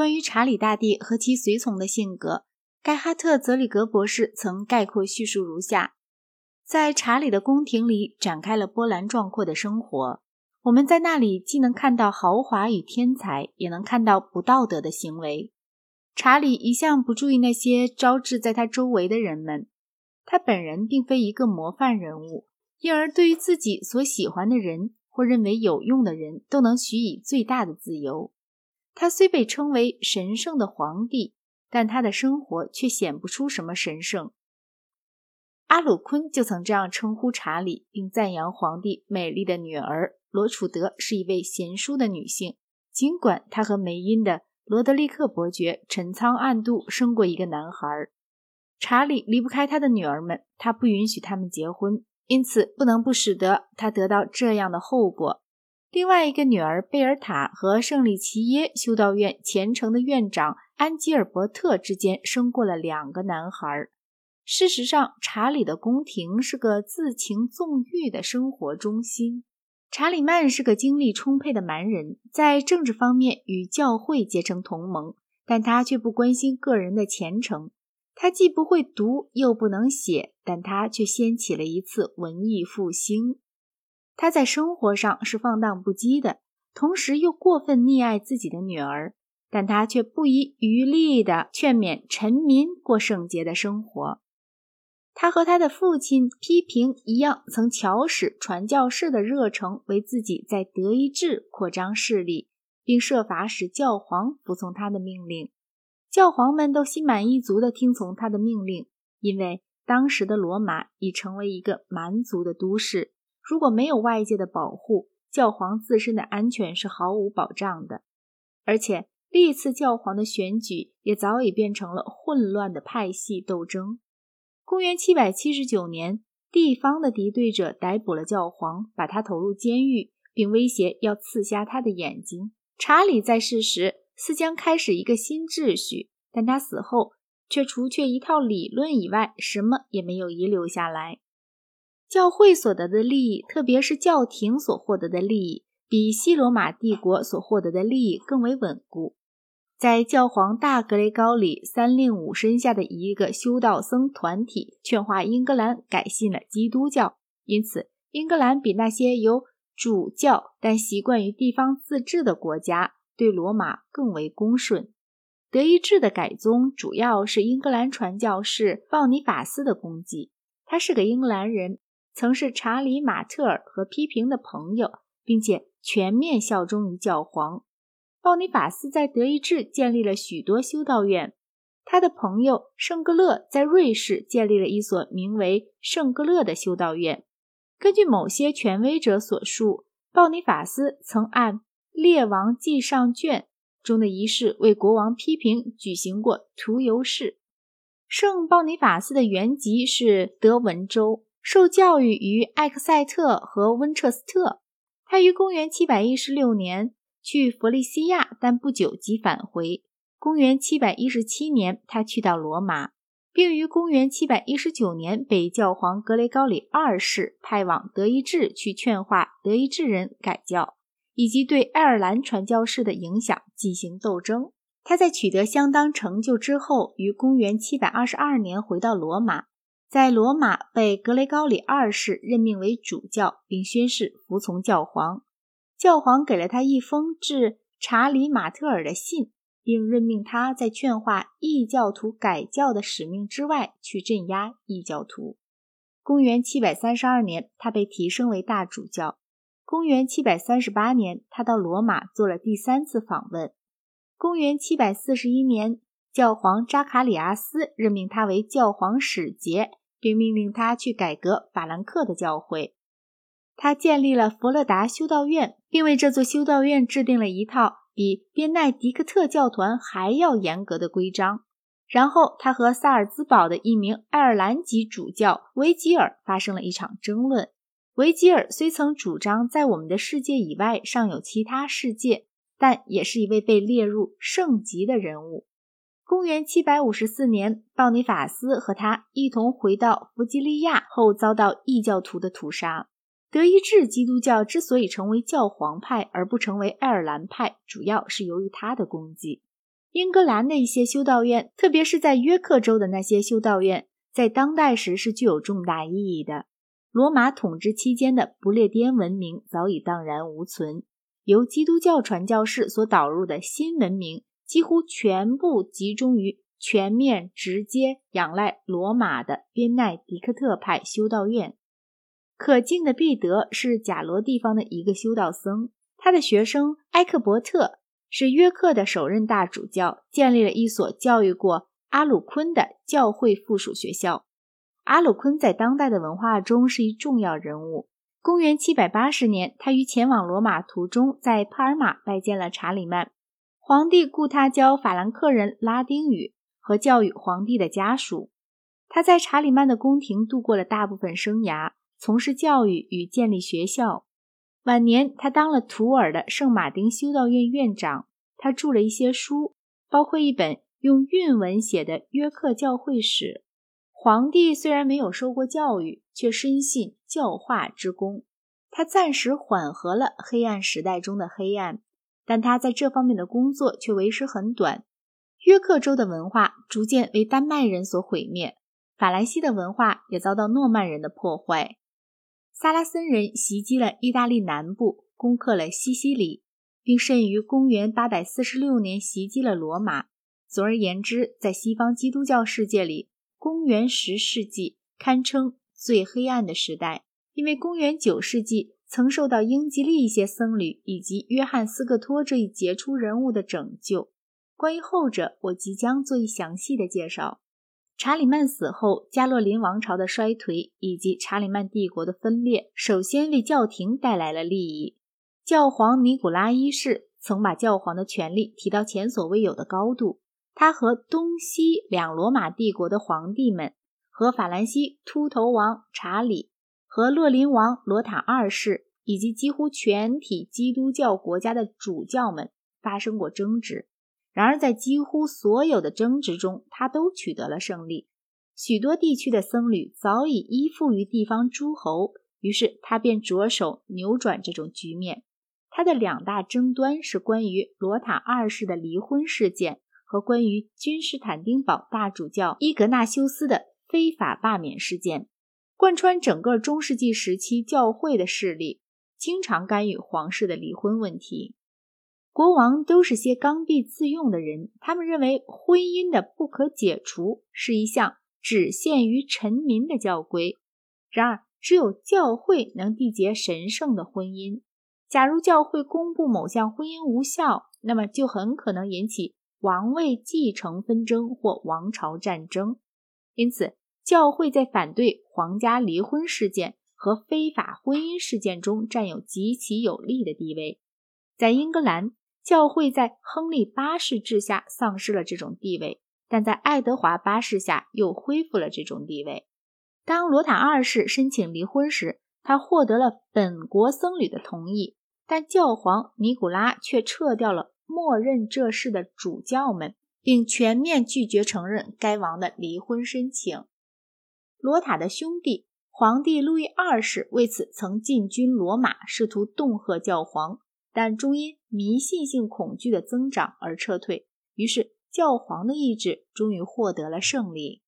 关于查理大帝和其随从的性格，盖哈特·泽里格博士曾概括叙述如下：在查理的宫廷里展开了波澜壮阔的生活。我们在那里既能看到豪华与天才，也能看到不道德的行为。查理一向不注意那些招致在他周围的人们。他本人并非一个模范人物，因而对于自己所喜欢的人或认为有用的人，都能许以最大的自由。他虽被称为神圣的皇帝，但他的生活却显不出什么神圣。阿鲁昆就曾这样称呼查理，并赞扬皇帝美丽的女儿罗楚德是一位贤淑的女性，尽管她和梅因的罗德利克伯爵陈仓暗度生过一个男孩。查理离不开他的女儿们，他不允许他们结婚，因此不能不使得他得到这样的后果。另外一个女儿贝尔塔和圣里奇耶修道院虔诚的院长安吉尔伯特之间生过了两个男孩。事实上，查理的宫廷是个自情纵欲的生活中心。查理曼是个精力充沛的蛮人，在政治方面与教会结成同盟，但他却不关心个人的前程。他既不会读又不能写，但他却掀起了一次文艺复兴。他在生活上是放荡不羁的，同时又过分溺爱自己的女儿，但他却不遗余力地劝勉臣民过圣洁的生活。他和他的父亲批评一样，曾巧使传教士的热诚为自己在德意志扩张势力，并设法使教皇服从他的命令。教皇们都心满意足地听从他的命令，因为当时的罗马已成为一个蛮族的都市。如果没有外界的保护，教皇自身的安全是毫无保障的。而且历次教皇的选举也早已变成了混乱的派系斗争。公元779年，地方的敌对者逮捕了教皇，把他投入监狱，并威胁要刺瞎他的眼睛。查理在世时。似将开始一个新秩序，但他死后却除却一套理论以外，什么也没有遗留下来。教会所得的利益，特别是教廷所获得的利益，比西罗马帝国所获得的利益更为稳固。在教皇大格雷高里三令五申下的一个修道僧团体劝化英格兰改信了基督教，因此英格兰比那些有主教但习惯于地方自治的国家。对罗马更为恭顺。德意志的改宗主要是英格兰传教士鲍尼法斯的功绩。他是个英格兰人，曾是查理·马特尔和批评的朋友，并且全面效忠于教皇。鲍尼法斯在德意志建立了许多修道院。他的朋友圣格勒在瑞士建立了一所名为圣格勒的修道院。根据某些权威者所述，鲍尼法斯曾按。《列王纪上卷》中的仪式为国王批评举行过涂油式。圣鲍尼法斯的原籍是德文州，受教育于艾克塞特和温彻斯特。他于公元716年去弗利西亚，但不久即返回。公元717年，他去到罗马，并于公元719年被教皇格雷高里二世派往德意志去劝化德意志人改教。以及对爱尔兰传教士的影响进行斗争。他在取得相当成就之后，于公元722年回到罗马，在罗马被格雷高里二世任命为主教，并宣誓服从教皇。教皇给了他一封致查理·马特尔的信，并任命他在劝化异教徒改教的使命之外去镇压异教徒。公元732年，他被提升为大主教。公元738年，他到罗马做了第三次访问。公元741年，教皇扎卡里阿斯任命他为教皇使节，并命令他去改革法兰克的教会。他建立了佛勒达修道院，并为这座修道院制定了一套比边奈迪克特教团还要严格的规章。然后，他和萨尔兹堡的一名爱尔兰籍主教维吉尔发生了一场争论。维吉尔虽曾主张在我们的世界以外尚有其他世界，但也是一位被列入圣级的人物。公元754年，鲍尼法斯和他一同回到弗吉利亚后，遭到异教徒的屠杀。德意志基督教之所以成为教皇派而不成为爱尔兰派，主要是由于他的功绩。英格兰的一些修道院，特别是在约克州的那些修道院，在当代时是具有重大意义的。罗马统治期间的不列颠文明早已荡然无存，由基督教传教士所导入的新文明几乎全部集中于全面直接仰赖罗马的边奈迪克特派修道院。可敬的毕德是贾罗地方的一个修道僧，他的学生埃克伯特。是约克的首任大主教，建立了一所教育过阿鲁昆的教会附属学校。阿鲁昆在当代的文化中是一重要人物。公元780年，他于前往罗马途中，在帕尔马拜见了查理曼皇帝，雇他教法兰克人拉丁语和教育皇帝的家属。他在查理曼的宫廷度过了大部分生涯，从事教育与建立学校。晚年，他当了图尔的圣马丁修道院院长。他著了一些书，包括一本用韵文写的《约克教会史》。皇帝虽然没有受过教育，却深信教化之功。他暂时缓和了黑暗时代中的黑暗，但他在这方面的工作却为时很短。约克州的文化逐渐为丹麦人所毁灭，法兰西的文化也遭到诺曼人的破坏。萨拉森人袭击了意大利南部，攻克了西西里，并甚于公元846年袭击了罗马。总而言之，在西方基督教世界里，公元十世纪堪称最黑暗的时代，因为公元九世纪曾受到英吉利一些僧侣以及约翰斯克托这一杰出人物的拯救。关于后者，我即将做一详细的介绍。查理曼死后，加洛林王朝的衰颓以及查理曼帝国的分裂，首先为教廷带来了利益。教皇尼古拉一世曾把教皇的权力提到前所未有的高度。他和东西两罗马帝国的皇帝们，和法兰西秃头王查理，和洛林王罗塔二世，以及几乎全体基督教国家的主教们发生过争执。然而，在几乎所有的争执中，他都取得了胜利。许多地区的僧侣早已依附于地方诸侯，于是他便着手扭转这种局面。他的两大争端是关于罗塔二世的离婚事件和关于君士坦丁堡大主教伊格纳修斯的非法罢免事件。贯穿整个中世纪时期，教会的势力经常干预皇室的离婚问题。国王都是些刚愎自用的人，他们认为婚姻的不可解除是一项只限于臣民的教规。然而，只有教会能缔结神圣的婚姻。假如教会公布某项婚姻无效，那么就很可能引起王位继承纷争或王朝战争。因此，教会在反对皇家离婚事件和非法婚姻事件中占有极其有利的地位。在英格兰。教会在亨利八世治下丧失了这种地位，但在爱德华八世下又恢复了这种地位。当罗塔二世申请离婚时，他获得了本国僧侣的同意，但教皇尼古拉却撤掉了默认这事的主教们，并全面拒绝承认该王的离婚申请。罗塔的兄弟皇帝路易二世为此曾进军罗马，试图恫吓教皇。但终因迷信性恐惧的增长而撤退，于是教皇的意志终于获得了胜利。